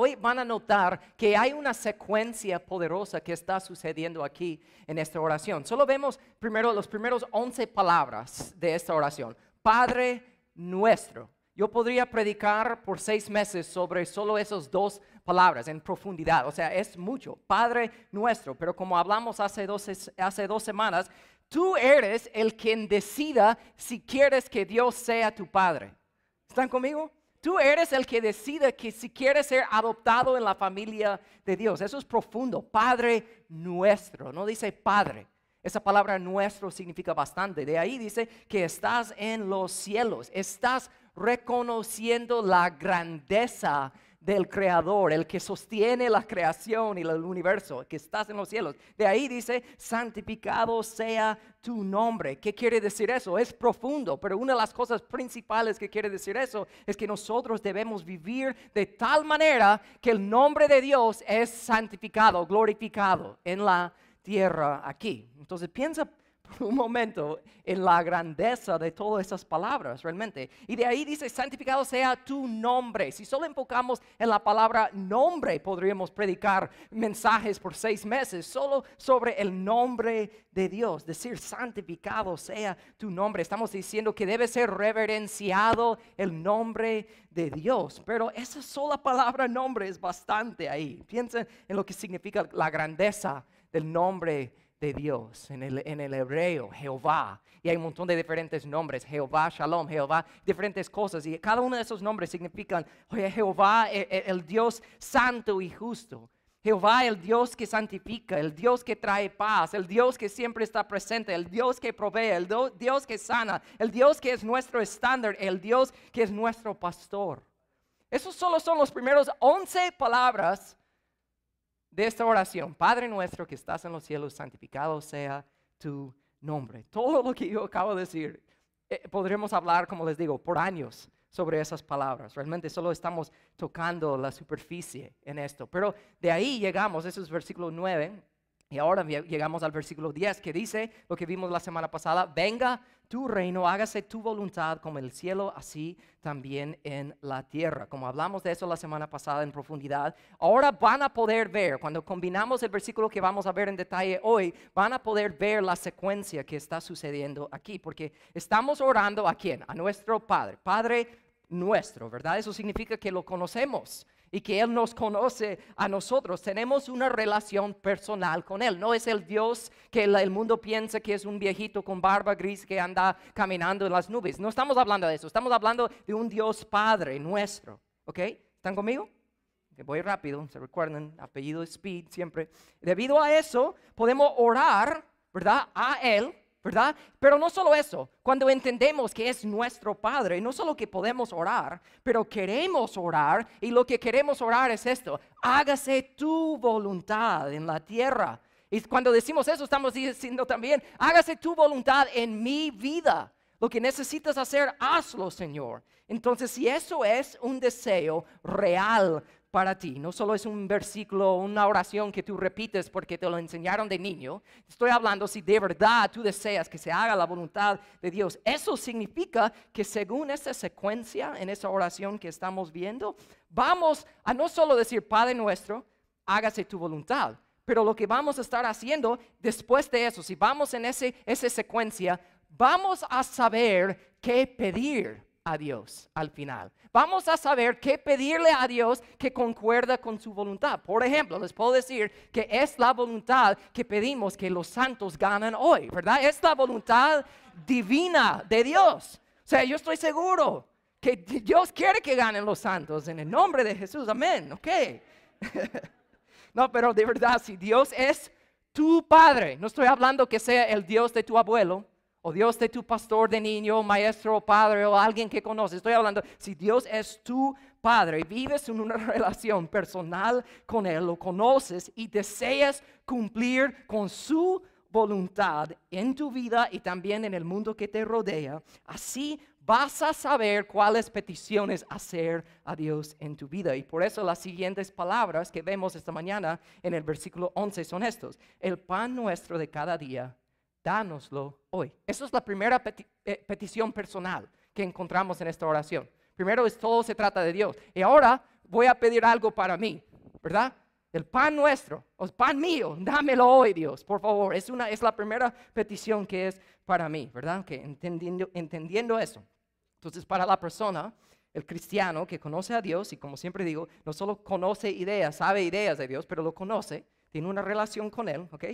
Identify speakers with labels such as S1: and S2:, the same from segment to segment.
S1: hoy van a notar que hay una secuencia poderosa que está sucediendo aquí en esta oración. Solo vemos primero los primeros 11 palabras de esta oración. Padre nuestro. Yo podría predicar por seis meses sobre solo esas dos palabras en profundidad. O sea, es mucho. Padre nuestro. Pero como hablamos hace dos, hace dos semanas, tú eres el quien decida si quieres que Dios sea tu Padre. ¿Están conmigo? Tú eres el que decide que si quieres ser adoptado en la familia de Dios. Eso es profundo. Padre nuestro. No dice Padre. Esa palabra nuestro significa bastante. De ahí dice que estás en los cielos. Estás reconociendo la grandeza del Creador, el que sostiene la creación y el universo, que estás en los cielos. De ahí dice, santificado sea tu nombre. ¿Qué quiere decir eso? Es profundo, pero una de las cosas principales que quiere decir eso es que nosotros debemos vivir de tal manera que el nombre de Dios es santificado, glorificado en la tierra aquí. Entonces piensa un momento en la grandeza de todas esas palabras realmente. Y de ahí dice, santificado sea tu nombre. Si solo enfocamos en la palabra nombre, podríamos predicar mensajes por seis meses solo sobre el nombre de Dios. Decir, santificado sea tu nombre. Estamos diciendo que debe ser reverenciado el nombre de Dios. Pero esa sola palabra nombre es bastante ahí. Piensen en lo que significa la grandeza del nombre de Dios, en el, en el hebreo, Jehová. Y hay un montón de diferentes nombres, Jehová, Shalom, Jehová, diferentes cosas. Y cada uno de esos nombres significan, Jehová, el, e, el Dios santo y justo. Jehová, el Dios que santifica, el Dios que trae paz, el Dios que siempre está presente, el Dios que provee, el Dios que sana, el Dios que es nuestro estándar, el Dios que es nuestro pastor. Esos solo son los primeros 11 palabras de esta oración, Padre nuestro que estás en los cielos, santificado sea tu nombre. Todo lo que yo acabo de decir, eh, podremos hablar, como les digo, por años sobre esas palabras. Realmente solo estamos tocando la superficie en esto. Pero de ahí llegamos, eso es versículo 9, y ahora llegamos al versículo 10 que dice lo que vimos la semana pasada, venga tu reino, hágase tu voluntad como en el cielo, así también en la tierra. Como hablamos de eso la semana pasada en profundidad, ahora van a poder ver, cuando combinamos el versículo que vamos a ver en detalle hoy, van a poder ver la secuencia que está sucediendo aquí, porque estamos orando a quién? A nuestro Padre, Padre nuestro, ¿verdad? Eso significa que lo conocemos y que Él nos conoce a nosotros. Tenemos una relación personal con Él. No es el Dios que el mundo piensa que es un viejito con barba gris que anda caminando en las nubes. No estamos hablando de eso. Estamos hablando de un Dios Padre nuestro. ¿Ok? ¿Están conmigo? Voy rápido, se recuerdan, apellido Speed siempre. Debido a eso, podemos orar, ¿verdad? A Él Pero no solo eso, cuando entendemos que es nuestro Padre, no solo que podemos orar, pero queremos orar y lo que queremos orar es esto, hágase tu voluntad en la tierra. Y cuando decimos eso, estamos diciendo también, hágase tu voluntad en mi vida. Lo que necesitas hacer, hazlo, Señor. Entonces, si eso es un deseo real para ti. No solo es un versículo, una oración que tú repites porque te lo enseñaron de niño. Estoy hablando si de verdad tú deseas que se haga la voluntad de Dios. Eso significa que según esta secuencia en esa oración que estamos viendo, vamos a no solo decir, Padre nuestro, hágase tu voluntad. Pero lo que vamos a estar haciendo después de eso, si vamos en ese, esa secuencia, vamos a saber qué pedir a Dios al final. Vamos a saber qué pedirle a Dios que concuerda con su voluntad. Por ejemplo, les puedo decir que es la voluntad que pedimos que los santos ganen hoy, ¿verdad? Es la voluntad divina de Dios. O sea, yo estoy seguro que Dios quiere que ganen los santos en el nombre de Jesús. Amén, ok. no, pero de verdad, si Dios es tu Padre, no estoy hablando que sea el Dios de tu abuelo, o Dios de tu pastor de niño, maestro padre o alguien que conoces. Estoy hablando, si Dios es tu padre, vives en una relación personal con Él, lo conoces y deseas cumplir con su voluntad en tu vida y también en el mundo que te rodea, así vas a saber cuáles peticiones hacer a Dios en tu vida. Y por eso las siguientes palabras que vemos esta mañana en el versículo 11 son estos. El pan nuestro de cada día dánoslo hoy. Esa es la primera eh, petición personal que encontramos en esta oración. Primero es todo se trata de Dios. Y ahora voy a pedir algo para mí, ¿verdad? El pan nuestro, el pan mío, dámelo hoy, Dios, por favor. Es, una, es la primera petición que es para mí, ¿verdad? Que entendiendo, entendiendo eso. Entonces, para la persona, el cristiano que conoce a Dios, y como siempre digo, no solo conoce ideas, sabe ideas de Dios, pero lo conoce, tiene una relación con Él, ¿ok?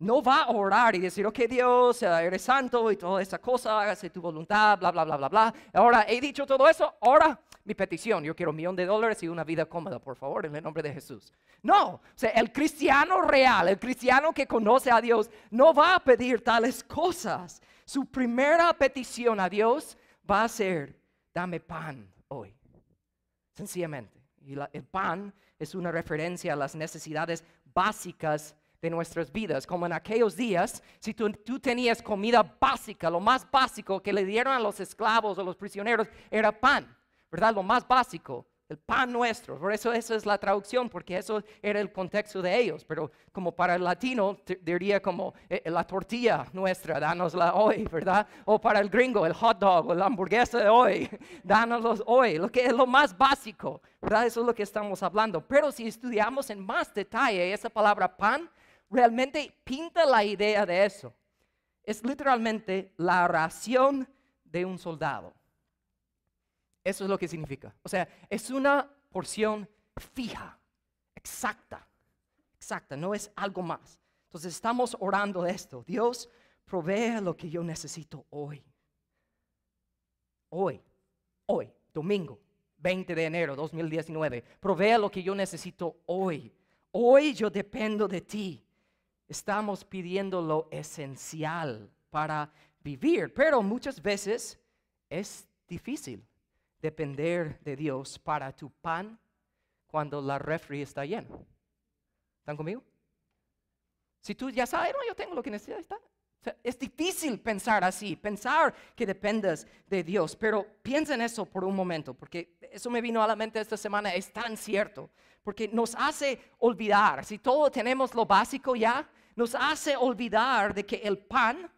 S1: No va a orar y decir, ok Dios, eres santo y toda esa cosa, hágase tu voluntad, bla, bla, bla, bla, bla. Ahora, he dicho todo eso, ahora mi petición, yo quiero un millón de dólares y una vida cómoda, por favor, en el nombre de Jesús. No, o sea, el cristiano real, el cristiano que conoce a Dios, no va a pedir tales cosas. Su primera petición a Dios va a ser, dame pan hoy, sencillamente. Y el pan es una referencia a las necesidades básicas de nuestras vidas, como en aquellos días, si tú, tenías comida básica, lo más básico que le dieron a los esclavos o los prisioneros era pan, ¿verdad? Lo más básico el pan nuestro. Por eso esa es la traducción, porque eso era el contexto de ellos. Pero como para el latino, diría como eh, la tortilla nuestra, danosla hoy, ¿verdad? O para el gringo, el hot dog o la hamburguesa de hoy, danoslos hoy. Lo que es lo más básico, ¿verdad? Eso es lo que estamos hablando. Pero si estudiamos en más detalle esa palabra pan, realmente pinta la idea de eso. Es literalmente la ración de un soldado. Eso es lo que significa. O sea, es una porción fija, exacta, exacta, no es algo más. Entonces estamos orando esto. Dios provee lo que yo necesito hoy. Hoy, hoy, domingo, 20 de enero 2019. Provee lo que yo necesito hoy. Hoy yo dependo de ti. Estamos pidiendo lo esencial para vivir, pero muchas veces es difícil depender de Dios para tu pan cuando la refri está llena. ¿Están conmigo? Si tú ya sabes, yo tengo lo que necesito, está. es difícil pensar así, pensar que dependas de Dios, pero piensa en eso por un momento, porque eso me vino a la mente esta semana, es tan cierto, porque nos hace olvidar, si todos tenemos lo básico ya, nos hace olvidar de que el pan,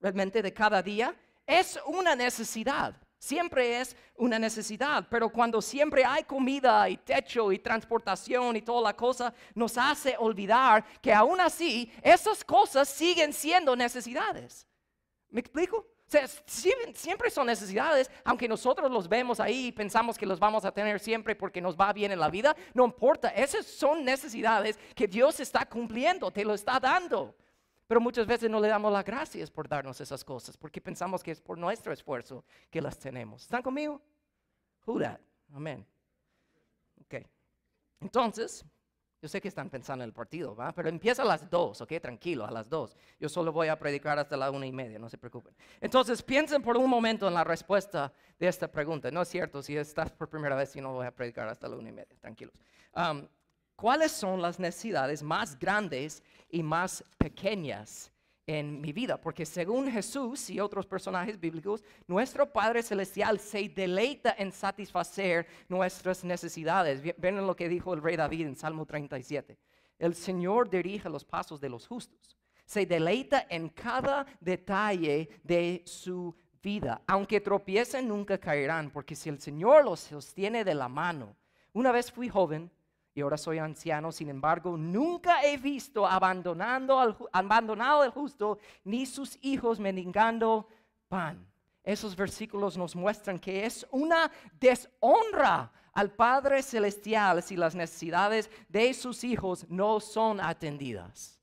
S1: realmente de cada día, es una necesidad. Siempre es una necesidad, pero cuando siempre hay comida y techo y transportación y toda la cosa, nos hace olvidar que aún así esas cosas siguen siendo necesidades. ¿Me explico? O sea, siempre son necesidades, aunque nosotros los vemos ahí y pensamos que los vamos a tener siempre porque nos va bien en la vida, no importa, esas son necesidades que Dios está cumpliendo, te lo está dando. Pero muchas veces no le damos las gracias por darnos esas cosas, porque pensamos que es por nuestro esfuerzo que las tenemos. ¿Están conmigo? Who that? Amén. Ok. Entonces, yo sé que están pensando en el partido, ¿va? Pero empieza a las dos, ¿ok? Tranquilo, a las dos. Yo solo voy a predicar hasta la una y media, no se preocupen. Entonces, piensen por un momento en la respuesta de esta pregunta. No es cierto, si estás por primera vez, si no voy a predicar hasta la una y media, tranquilos. Um, ¿Cuáles son las necesidades más grandes y más pequeñas en mi vida? Porque según Jesús y otros personajes bíblicos, nuestro Padre Celestial se deleita en satisfacer nuestras necesidades. Ven lo que dijo el rey David en Salmo 37. El Señor dirige los pasos de los justos. Se deleita en cada detalle de su vida. Aunque tropiecen, nunca caerán, porque si el Señor los sostiene de la mano. Una vez fui joven y ahora soy anciano, sin embargo, nunca he visto abandonando al, abandonado el justo, ni sus hijos mendigando pan. Esos versículos nos muestran que es una deshonra al Padre Celestial si las necesidades de sus hijos no son atendidas.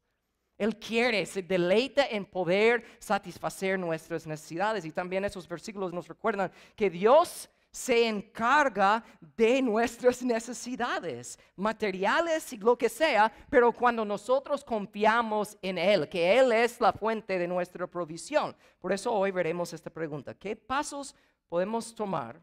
S1: Él quiere, se deleita en poder satisfacer nuestras necesidades. Y también esos versículos nos recuerdan que Dios se encarga de nuestras necesidades materiales y lo que sea, pero cuando nosotros confiamos en Él, que Él es la fuente de nuestra provisión. Por eso hoy veremos esta pregunta. ¿Qué pasos podemos tomar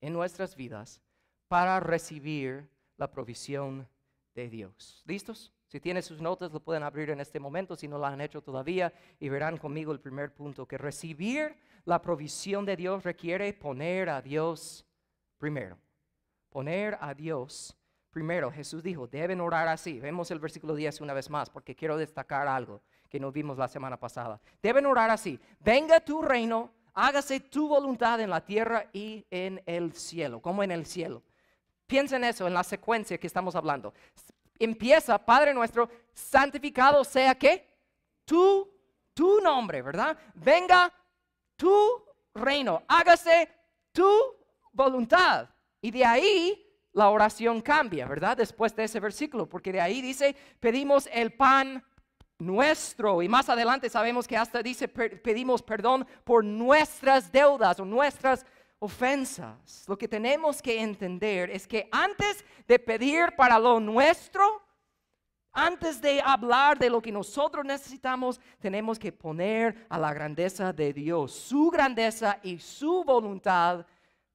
S1: en nuestras vidas para recibir la provisión de Dios? ¿Listos? Si tienen sus notas, lo pueden abrir en este momento, si no lo han hecho todavía, y verán conmigo el primer punto, que recibir la provisión de Dios requiere poner a Dios primero. Poner a Dios primero. Jesús dijo, deben orar así. Vemos el versículo 10 una vez más, porque quiero destacar algo que no vimos la semana pasada. Deben orar así. Venga tu reino, hágase tu voluntad en la tierra y en el cielo, como en el cielo. Piensa en eso, en la secuencia que estamos hablando. Empieza, Padre nuestro, santificado sea que tu, tu nombre, ¿verdad? Venga tu reino, hágase tu voluntad. Y de ahí la oración cambia, ¿verdad? Después de ese versículo, porque de ahí dice, pedimos el pan nuestro. Y más adelante sabemos que hasta dice, pedimos perdón por nuestras deudas o nuestras ofensas. Lo que tenemos que entender es que antes de pedir para lo nuestro, antes de hablar de lo que nosotros necesitamos, tenemos que poner a la grandeza de Dios, su grandeza y su voluntad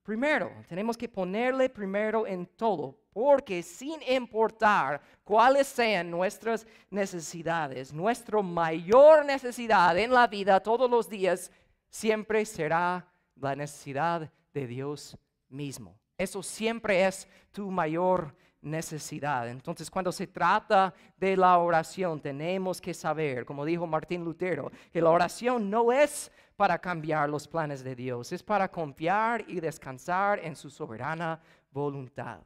S1: primero. Tenemos que ponerle primero en todo, porque sin importar cuáles sean nuestras necesidades, nuestra mayor necesidad en la vida todos los días siempre será la necesidad de Dios mismo. Eso siempre es tu mayor necesidad. Entonces, cuando se trata de la oración, tenemos que saber, como dijo Martín Lutero, que la oración no es para cambiar los planes de Dios, es para confiar y descansar en su soberana voluntad.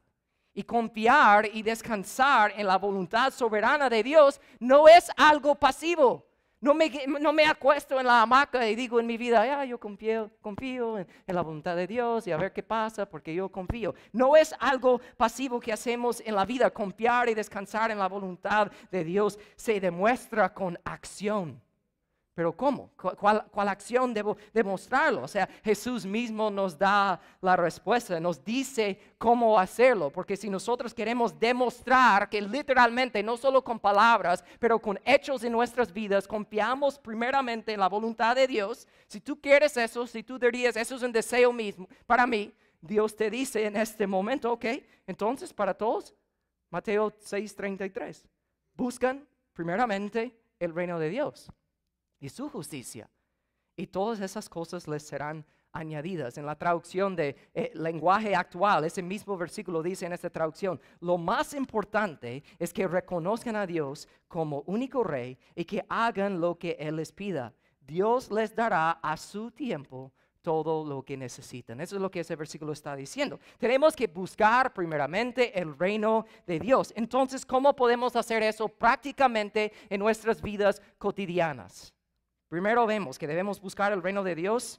S1: Y confiar y descansar en la voluntad soberana de Dios no es algo pasivo. No me, no me acuesto en la hamaca y digo en mi vida, ah, yo confío, confío en, en, la voluntad de Dios y a ver qué pasa porque yo confío. No es algo pasivo que hacemos en la vida. Confiar y descansar en la voluntad de Dios se demuestra con acción. Pero ¿cómo? ¿Cuál, acción debo demostrarlo? O sea, Jesús mismo nos da la respuesta, nos dice cómo hacerlo, porque si nosotros queremos demostrar que literalmente, no solo con palabras, pero con hechos en nuestras vidas, confiamos primeramente en la voluntad de Dios, si tú quieres eso, si tú dirías, eso es un deseo mismo para mí, Dios te dice en este momento, ok, entonces para todos, Mateo 6:33, buscan primeramente el reino de Dios y su justicia. Y todas esas cosas les serán añadidas. En la traducción de eh, lenguaje actual, ese mismo versículo dice en esta traducción, lo más importante es que reconozcan a Dios como único rey y que hagan lo que Él les pida. Dios les dará a su tiempo todo lo que necesitan. Eso es lo que ese versículo está diciendo. Tenemos que buscar primeramente el reino de Dios. Entonces, ¿cómo podemos hacer eso prácticamente en nuestras vidas cotidianas? Primero vemos que debemos buscar el reino de Dios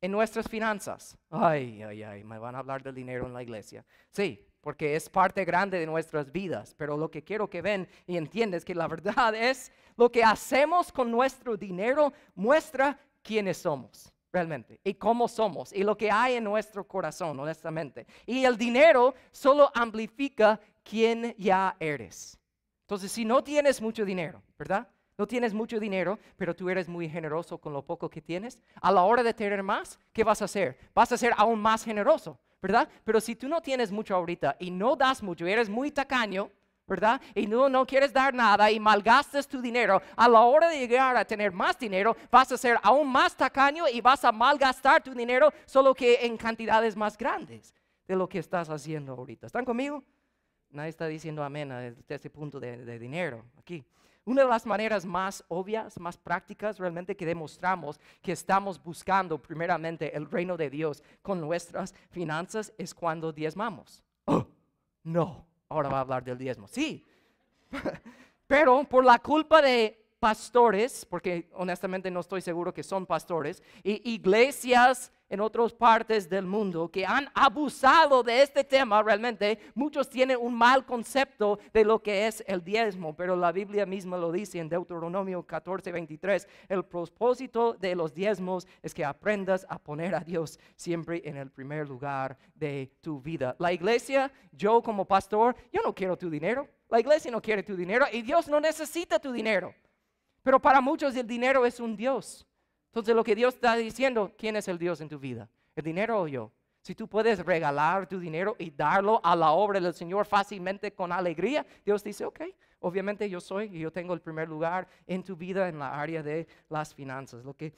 S1: en nuestras finanzas. Ay, ay, ay, me van a hablar del dinero en la iglesia. Sí, porque es parte grande de nuestras vidas, pero lo que quiero que ven y entiendan es que la verdad es lo que hacemos con nuestro dinero muestra quiénes somos realmente y cómo somos y lo que hay en nuestro corazón, honestamente. Y el dinero solo amplifica quién ya eres. Entonces, si no tienes mucho dinero, ¿verdad? No tienes mucho dinero, pero tú eres muy generoso con lo poco que tienes. A la hora de tener más, ¿qué vas a hacer? Vas a ser aún más generoso, ¿verdad? Pero si tú no tienes mucho ahorita y no das mucho, eres muy tacaño, ¿verdad? Y no, no quieres dar nada y malgastas tu dinero, a la hora de llegar a tener más dinero, vas a ser aún más tacaño y vas a malgastar tu dinero, solo que en cantidades más grandes de lo que estás haciendo ahorita. ¿Están conmigo? Nadie está diciendo amén desde este punto de dinero aquí. Una de las maneras más obvias, más prácticas realmente que demostramos que estamos buscando primeramente el reino de Dios con nuestras finanzas es cuando diezmamos. Oh, no, ahora va a hablar del diezmo. Sí, pero por la culpa de pastores, porque honestamente no estoy seguro que son pastores, y iglesias en otras partes del mundo que han abusado de este tema realmente. Muchos tienen un mal concepto de lo que es el diezmo, pero la Biblia misma lo dice en Deuteronomio 14, 23. El propósito de los diezmos es que aprendas a poner a Dios siempre en el primer lugar de tu vida. La iglesia, yo como pastor, yo no quiero tu dinero. La iglesia no quiere tu dinero y Dios no necesita tu dinero. Pero para muchos el dinero es un Dios. Entonces lo que Dios está diciendo, ¿quién es el Dios en tu vida? ¿El dinero o yo? Si tú puedes regalar tu dinero y darlo a la obra del Señor fácilmente con alegría, Dios dice, ok, obviamente yo soy y yo tengo el primer lugar en tu vida en la área de las finanzas. Lo que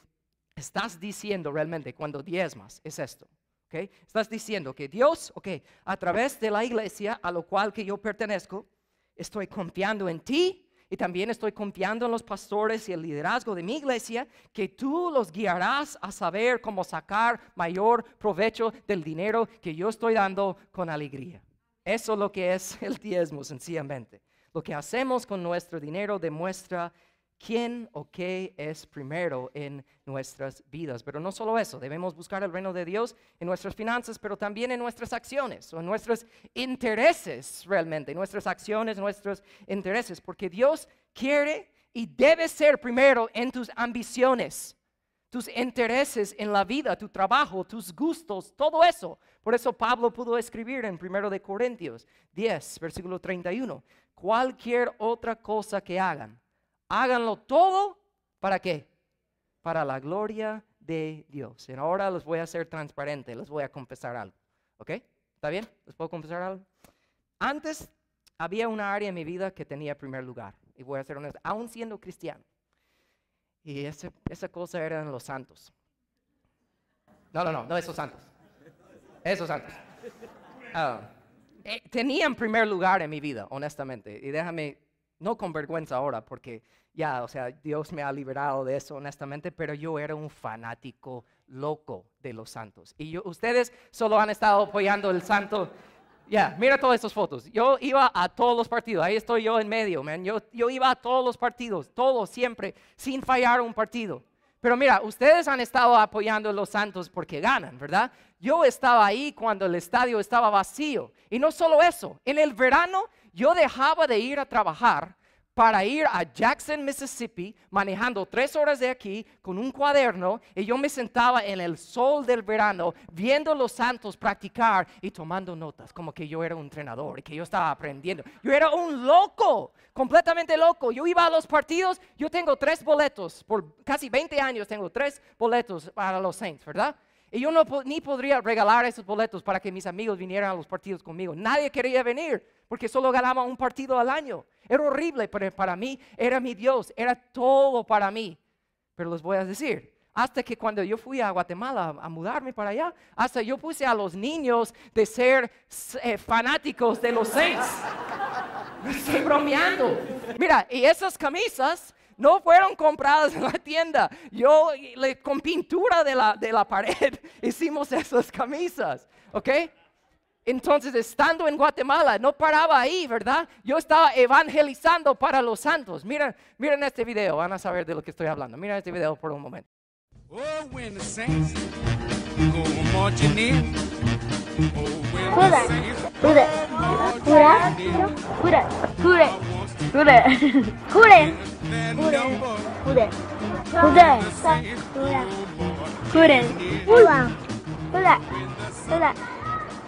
S1: estás diciendo realmente cuando diezmas es esto. ¿ok? Estás diciendo que Dios, ok, a través de la iglesia a lo cual que yo pertenezco, estoy confiando en ti y también estoy confiando en los pastores y el liderazgo de mi iglesia, que tú los guiarás a saber cómo sacar mayor provecho del dinero que yo estoy dando con alegría. Eso es lo que es el diezmo, sencillamente. Lo que hacemos con nuestro dinero demuestra quién o qué es primero en nuestras vidas. Pero no solo eso, debemos buscar el reino de Dios en nuestras finanzas, pero también en nuestras acciones o en nuestros intereses realmente, nuestras acciones, nuestros intereses, porque Dios quiere y debe ser primero en tus ambiciones, tus intereses en la vida, tu trabajo, tus gustos, todo eso. Por eso Pablo pudo escribir en 1 de Corintios 10, versículo 31, cualquier otra cosa que hagan háganlo todo, ¿para qué? Para la gloria de Dios. Y ahora los voy a hacer transparente, les voy a confesar algo. ¿Ok? ¿Está bien? ¿Les puedo confesar algo? Antes había una área en mi vida que tenía primer lugar. Y voy a ser honesto, aún siendo cristiano. Y esa cosa eran los santos. No, no, no, no esos santos. Esos santos. Uh, eh, tenían primer lugar en mi vida, honestamente. Y déjame no con vergüenza ahora, porque ya, o sea, Dios me ha liberado de eso honestamente, pero yo era un fanático loco de los santos. Y ustedes solo han estado apoyando el santo. Ya, mira todas estas fotos. Yo iba a todos los partidos, ahí estoy yo en medio, man. Yo, yo iba a todos los partidos, todos, siempre, sin fallar un partido. Pero mira, ustedes han estado apoyando a los Santos porque ganan, ¿verdad? Yo estaba ahí cuando el estadio estaba vacío. Y no solo eso, en el verano yo dejaba de ir a trabajar para ir a Jackson, Mississippi, manejando tres horas de aquí con un cuaderno y yo me sentaba en el sol del verano viendo los santos practicar y tomando notas, como que yo era un entrenador y que yo estaba aprendiendo. Yo era un loco, completamente loco. Yo iba a los partidos, yo tengo tres boletos, por casi 20 años tengo tres boletos para los Saints, ¿verdad? Y yo no, ni podría regalar esos boletos para que mis amigos vinieran a los partidos conmigo. Nadie quería venir porque solo ganaba un partido al año. Era horrible, pero para mí era mi Dios, era todo para mí. Pero les voy a decir, hasta que cuando yo fui a Guatemala a, mudarme para allá, hasta yo puse a los niños de ser eh, fanáticos de los seis. Estoy bromeando. Mira, y esas camisas no fueron compradas en la tienda. Yo con pintura de la, de la pared hicimos esas camisas, ¿ok? Entonces, estando en Guatemala, no paraba ahí, ¿verdad? Yo estaba evangelizando para los santos. Miren, miren este video, van a saber de lo que estoy hablando. Miren este video por un momento. Oh,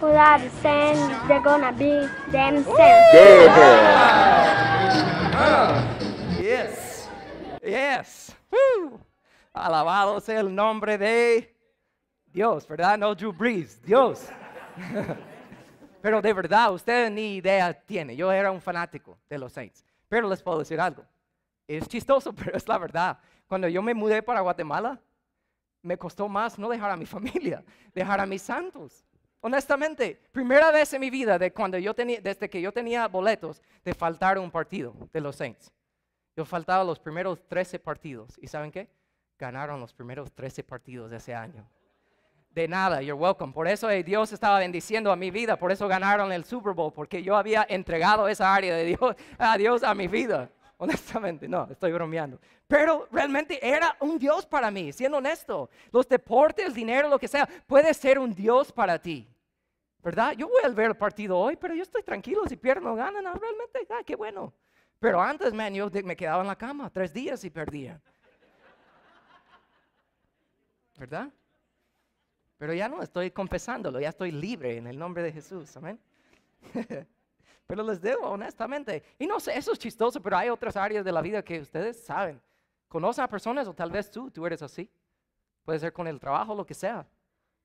S1: without the sand, they're gonna be them sand. Yes. Yes. Woo. Alabado sea el nombre de Dios, ¿verdad? No Drew Brees, Dios. Pero de verdad, usted ni idea tiene. Yo era un fanático de los Saints. Pero les puedo decir algo. Es chistoso, pero es la verdad. Cuando yo me mudé para Guatemala, me costó más no dejar a mi familia, dejar a mis santos. Honestamente, primera vez en mi vida de cuando yo tenía, desde que yo tenía boletos de faltar un partido de los Saints. Yo faltaba los primeros 13 partidos. ¿Y saben qué? Ganaron los primeros 13 partidos de ese año. De nada, you're welcome. Por eso eh, Dios estaba bendiciendo a mi vida, por eso ganaron el Super Bowl, porque yo había entregado esa área de Dios a Dios a mi vida. Honestamente, no, estoy bromeando. Pero realmente era un Dios para mí, siendo honesto. Los deportes, el dinero, lo que sea, puede ser un Dios para ti. ¿Verdad? Yo voy a ver el partido hoy, pero yo estoy tranquilo si pierden o ganan. No, realmente, ah, qué bueno. Pero antes, man, yo me quedaba en la cama tres días y perdía. ¿Verdad? Pero ya no estoy confesándolo, ya estoy libre en el nombre de Jesús. Amén. Pero les digo honestamente, y no sé, eso es chistoso, pero hay otras áreas de la vida que ustedes saben. Conocen a personas o tal vez tú, tú eres así. Puede ser con el trabajo, lo que sea.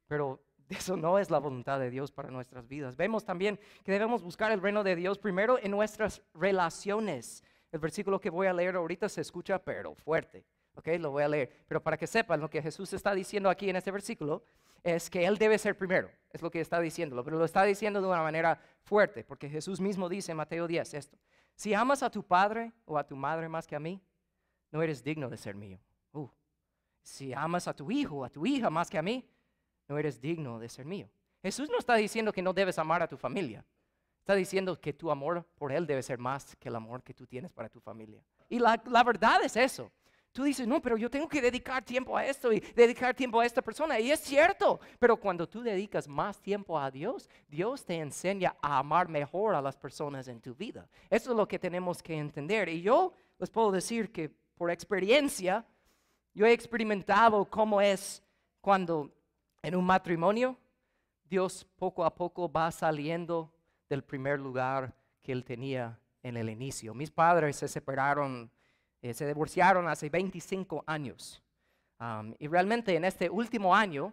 S1: Pero eso no es la voluntad de Dios para nuestras vidas. Vemos también que debemos buscar el reino de Dios primero en nuestras relaciones. El versículo que voy a leer ahorita se escucha, pero fuerte. Ok, lo voy a leer. Pero para que sepan lo que Jesús está diciendo aquí en este versículo, es que Él debe ser primero, es lo que está diciendo, pero lo está diciendo de una manera fuerte, porque Jesús mismo dice en Mateo 10 esto, si amas a tu padre o a tu madre más que a mí, no eres digno de ser mío. Uh. Si amas a tu hijo o a tu hija más que a mí, no eres digno de ser mío. Jesús no está diciendo que no debes amar a tu familia. Está diciendo que tu amor por Él debe ser más que el amor que tú tienes para tu familia. Y la verdad es eso. Tú dices, no, pero yo tengo que dedicar tiempo a esto y dedicar tiempo a esta persona. Y es cierto, pero cuando tú dedicas más tiempo a Dios, Dios te enseña a amar mejor a las personas en tu vida. Eso es lo que tenemos que entender. Y yo les puedo decir que por experiencia, yo he experimentado cómo es cuando en un matrimonio Dios poco a poco va saliendo del primer lugar que él tenía en el inicio. Mis padres se separaron eh, se divorciaron hace 25 años. y realmente en este último año,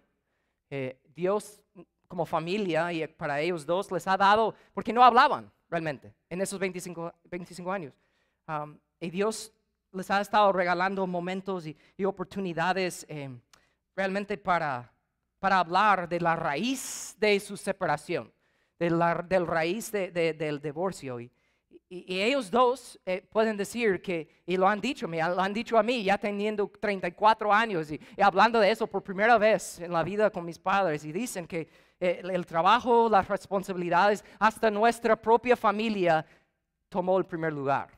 S1: eh, Dios como familia y para ellos dos les ha dado, porque no hablaban realmente en esos 25, 25 años. y Dios les ha estado regalando momentos y, oportunidades em, realmente para, para hablar de la raíz de su separación, de la, del raíz del divorcio. Y, y, ellos dos eh, pueden decir que, y lo han dicho, me lo han dicho a mí, ya teniendo 34 años y, hablando de eso por primera vez en la vida con mis padres, y dicen que eh, el trabajo, las responsabilidades, hasta nuestra propia familia tomó el primer lugar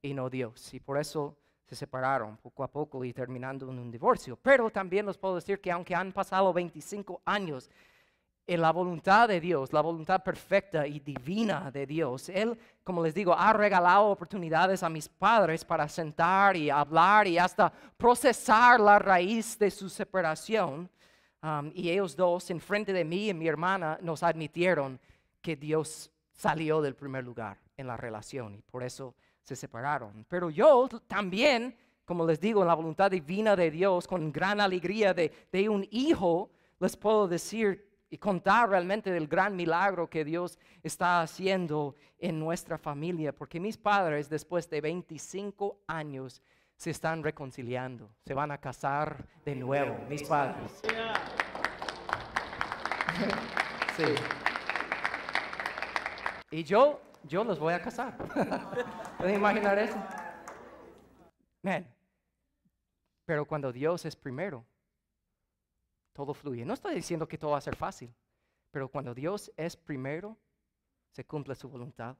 S1: y no Dios. Y por eso se separaron poco a poco y terminando en un divorcio. Pero también les puedo decir que aunque han pasado 25 años, en la voluntad de Dios, la voluntad perfecta y divina de Dios. Él, como les digo, ha regalado oportunidades a mis padres para sentar y hablar y hasta procesar la raíz de su separación. Um, y ellos dos, en frente de mí y mi hermana, nos admitieron que Dios salió del primer lugar en la relación y por eso se separaron. Pero yo también, como les digo, en la voluntad divina de Dios, con gran alegría de, de un hijo, les puedo decir y contar realmente del gran milagro que Dios está haciendo en nuestra familia, porque mis padres después de 25 años se están reconciliando, se van a casar de nuevo, mis padres. Sí. Y yo, yo los voy a casar. ¿Pueden imaginar eso? Pero cuando Dios es primero, todo fluye. No estoy diciendo que todo va a ser fácil, pero cuando Dios es primero, se cumple su voluntad.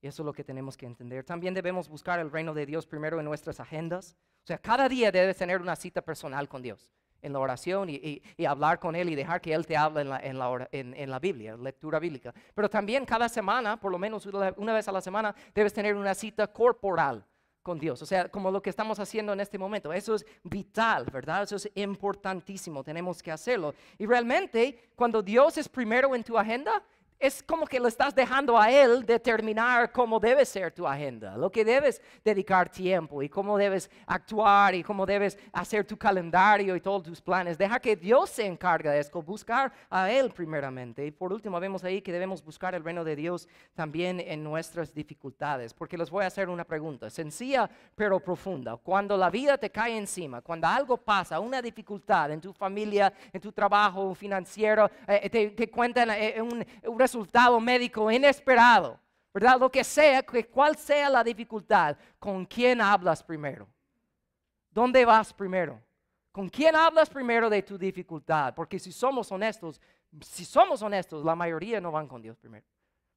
S1: Y eso es lo que tenemos que entender. También debemos buscar el reino de Dios primero en nuestras agendas. O sea, cada día debes tener una cita personal con Dios en la oración y, hablar con Él y dejar que Él te hable en la, Biblia, lectura bíblica. Pero también cada semana, por lo menos una vez a la semana, debes tener una cita corporal con Dios. O sea, como lo que estamos haciendo en este momento. Eso es vital, ¿verdad? Eso es importantísimo. Tenemos que hacerlo. Y realmente, cuando Dios es primero en tu agenda, es como que lo estás dejando a Él determinar cómo debe ser tu agenda, lo que debes dedicar tiempo y cómo debes actuar y cómo debes hacer tu calendario y todos tus planes. Deja que Dios se encargue de esto, buscar a Él primeramente. Y por último, vemos ahí que debemos buscar el reino de Dios también en nuestras dificultades, porque les voy a hacer una pregunta, sencilla pero profunda. Cuando la vida te cae encima, cuando algo pasa, una dificultad en tu familia, en tu trabajo financiero, eh, te, cuentan eh, resultado médico inesperado, ¿verdad? Lo que sea, que cuál sea la dificultad, ¿con quién hablas primero? ¿Dónde vas primero? ¿Con quién hablas primero de tu dificultad? Porque si somos honestos, si somos honestos, la mayoría no van con Dios primero,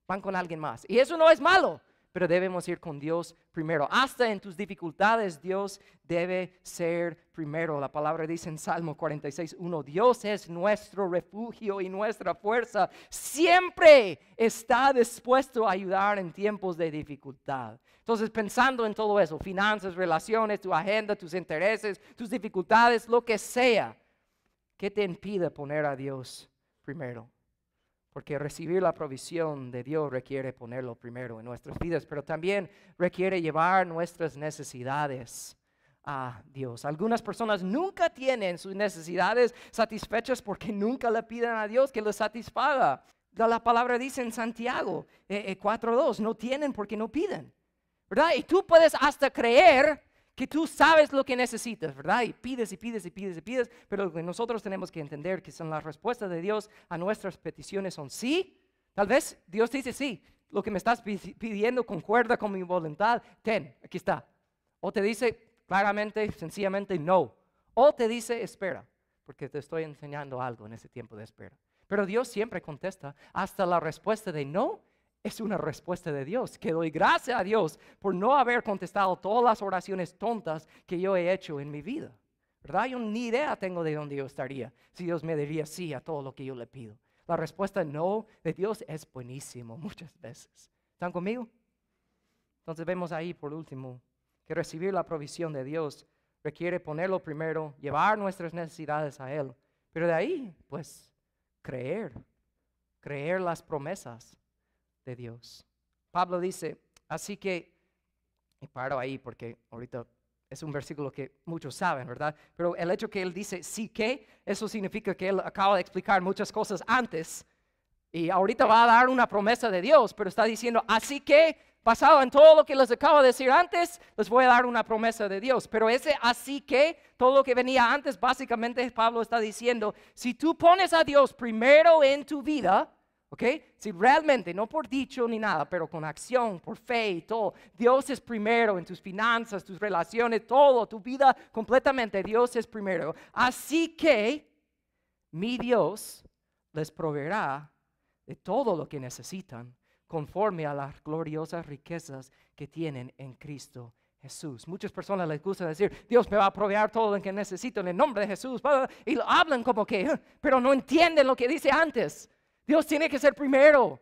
S1: van con alguien más. Y eso no es malo pero debemos ir con Dios primero. Hasta en tus dificultades Dios debe ser primero. La palabra dice en Salmo 46, 1, Dios es nuestro refugio y nuestra fuerza. Siempre está dispuesto a ayudar en tiempos de dificultad. Entonces, pensando en todo eso, finanzas, relaciones, tu agenda, tus intereses, tus dificultades, lo que sea, ¿qué te impide poner a Dios primero? Porque recibir la provisión de Dios requiere ponerlo primero en nuestras vidas, pero también requiere llevar nuestras necesidades a Dios. Algunas personas nunca tienen sus necesidades satisfechas porque nunca le piden a Dios que les satisfaga. La palabra dice en Santiago 4.2, eh, eh, no tienen porque no piden. ¿Verdad? Y tú puedes hasta creer que tú sabes lo que necesitas, ¿verdad? Y pides y pides y pides y pides, pero nosotros tenemos que entender que son las respuestas de Dios a nuestras peticiones son sí. Tal vez Dios dice sí, lo que me estás pidiendo concuerda con mi voluntad, ten, aquí está. O te dice claramente, sencillamente no. O te dice espera, porque te estoy enseñando algo en ese tiempo de espera. Pero Dios siempre contesta hasta la respuesta de no es una respuesta de Dios, que doy gracias a Dios por no haber contestado todas las oraciones tontas que yo he hecho en mi vida. ¿Verdad? Yo ni idea tengo de dónde yo estaría si Dios me diría sí a todo lo que yo le pido. La respuesta no de Dios es buenísimo muchas veces. ¿Están conmigo? Entonces vemos ahí por último que recibir la provisión de Dios requiere ponerlo primero, llevar nuestras necesidades a Él, pero de ahí, pues, creer, creer las promesas de Dios. Pablo dice, así que, y paro ahí porque ahorita es un versículo que muchos saben, ¿verdad? Pero el hecho que él dice sí que, eso significa que él acaba de explicar muchas cosas antes y ahorita va a dar una promesa de Dios, pero está diciendo, así que, basado en todo lo que les acabo de decir antes, les voy a dar una promesa de Dios. Pero ese así que, todo lo que venía antes, básicamente Pablo está diciendo, si tú pones a Dios primero en tu vida, ¿Ok? Si realmente, no por dicho ni nada, pero con acción, por fe y todo, Dios es primero en tus finanzas, tus relaciones, todo, tu vida completamente, Dios es primero. Así que mi Dios les proveerá de todo lo que necesitan conforme a las gloriosas riquezas que tienen en Cristo Jesús. Muchas personas les gusta decir, Dios me va a proveer todo lo que necesito en el nombre de Jesús. Y hablan como que, pero no entienden lo que dice antes. Dios tiene que ser primero.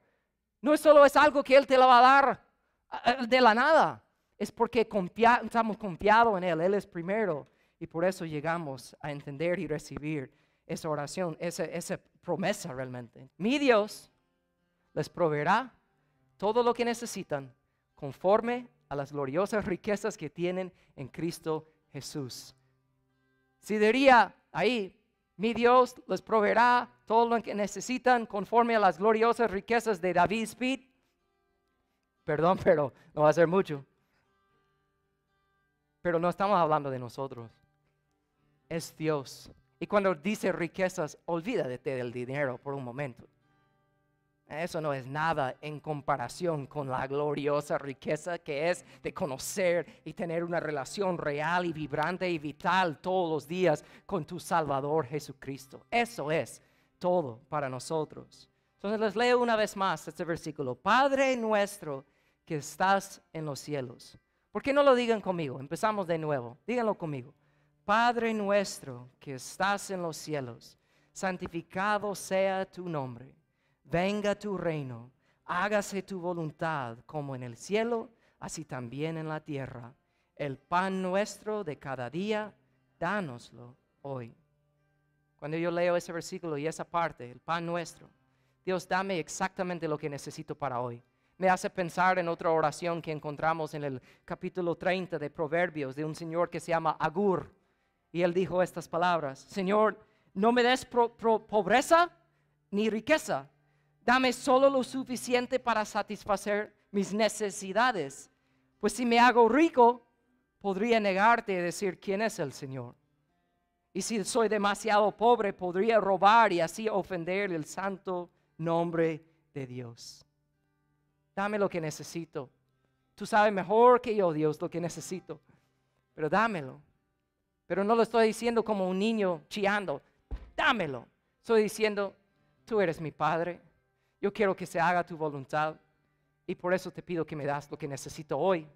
S1: No solo es algo que Él te lo va a dar de la nada. Es porque estamos confiados en Él. Él es primero. Y por eso llegamos a entender y recibir esa oración, esa, esa promesa realmente. Mi Dios les proveerá todo lo que necesitan conforme a las gloriosas riquezas que tienen en Cristo Jesús. Si diría ahí, mi Dios les proveerá todo lo que necesitan conforme a las gloriosas riquezas de David Speed. Perdón, pero no va a ser mucho. Pero no estamos hablando de nosotros. Es Dios. Y cuando dice riquezas, olvídate del dinero por un momento. Eso no es nada en comparación con la gloriosa riqueza que es de conocer y tener una relación real y vibrante y vital todos los días con tu Salvador Jesucristo. Eso es todo para nosotros. Entonces les leo una vez más este versículo. Padre nuestro que estás en los cielos. ¿Por qué no lo digan conmigo? Empezamos de nuevo. Díganlo conmigo. Padre nuestro que estás en los cielos, santificado sea tu nombre venga tu reino, hágase tu voluntad como en el cielo, así también en la tierra. El pan nuestro de cada día, dánoslo hoy. Cuando yo leo ese versículo y esa parte, el pan nuestro, Dios dame exactamente lo que necesito para hoy. Me hace pensar en otra oración que encontramos en el capítulo 30 de Proverbios de un señor que se llama Agur. Y él dijo estas palabras, Señor, no me des pobreza ni riqueza, Dame solo lo suficiente para satisfacer mis necesidades. Pues si me hago rico, podría negarte y decir quién es el Señor. Y si soy demasiado pobre, podría robar y así ofender el santo nombre de Dios. Dame lo que necesito. Tú sabes mejor que yo, Dios, lo que necesito. Pero dámelo. Pero no lo estoy diciendo como un niño chillando. Dámelo. Estoy diciendo, tú eres mi Padre yo quiero que se haga tu voluntad y por eso te pido que me das lo que necesito hoy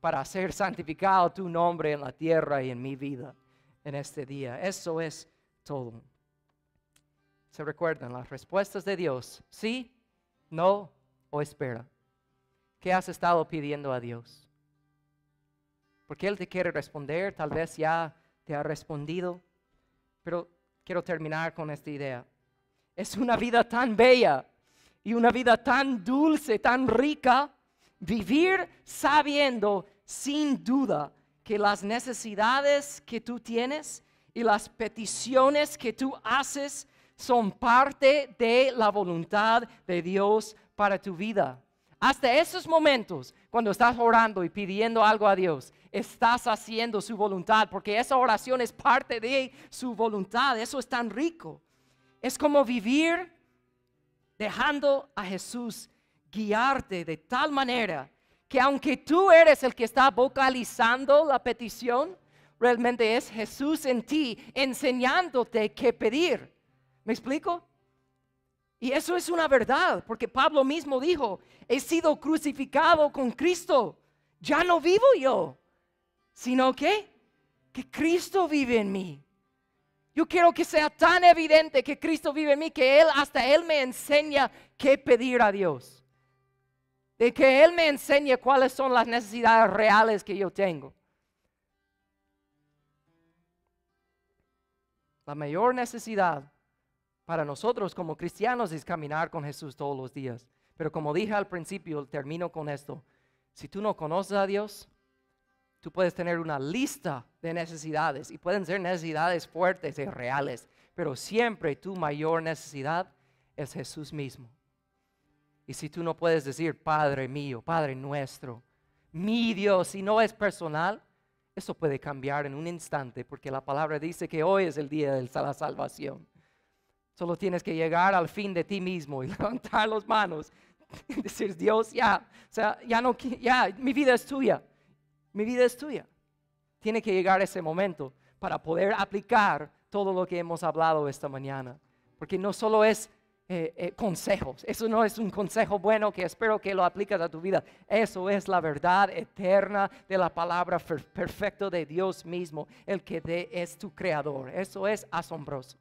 S1: para hacer santificado tu nombre en la tierra y en mi vida en este día. Eso es todo. Se recuerdan las respuestas de Dios, sí, no o espera. ¿Qué has estado pidiendo a Dios? Porque Él te quiere responder, tal vez ya te ha respondido, pero quiero terminar con esta idea. Es una vida tan bella y una vida tan dulce, tan rica, vivir sabiendo sin duda que las necesidades que tú tienes y las peticiones que tú haces son parte de la voluntad de Dios para tu vida. Hasta esos momentos, cuando estás orando y pidiendo algo a Dios, estás haciendo su voluntad, porque esa oración es parte de su voluntad. Eso es tan rico. Es como vivir dejando a Jesús guiarte de tal manera que aunque tú eres el que está vocalizando la petición, realmente es Jesús en ti enseñándote qué pedir. ¿Me explico? Y eso es una verdad, porque Pablo mismo dijo, he sido crucificado con Cristo. Ya no vivo yo, sino que, que Cristo vive en mí. Yo quiero que sea tan evidente que Cristo vive en mí que Él, hasta Él me enseña qué pedir a Dios. De que Él me enseñe cuáles son las necesidades reales que yo tengo. La mayor necesidad para nosotros como cristianos es caminar con Jesús todos los días. Pero como dije al principio, termino con esto. Si tú no conoces a Dios, tú puedes tener una lista de necesidades y pueden ser necesidades fuertes y reales, pero siempre tu mayor necesidad es Jesús mismo. Y si tú no puedes decir, Padre mío, Padre nuestro, mi Dios, si no es personal, eso puede cambiar en un instante, porque la palabra dice que hoy es el día de la salvación. Solo tienes que llegar al fin de ti mismo y levantar las manos y decir, Dios, ya, o sea, ya no, ya, mi vida es tuya, mi vida es tuya. Tiene que llegar ese momento para poder aplicar todo lo que hemos hablado esta mañana. Porque no solo es eh, eh, consejos, eso no es un consejo bueno que espero que lo apliques a tu vida. Eso es la verdad eterna de la palabra perfecta de Dios mismo, el que es tu creador. Eso es asombroso.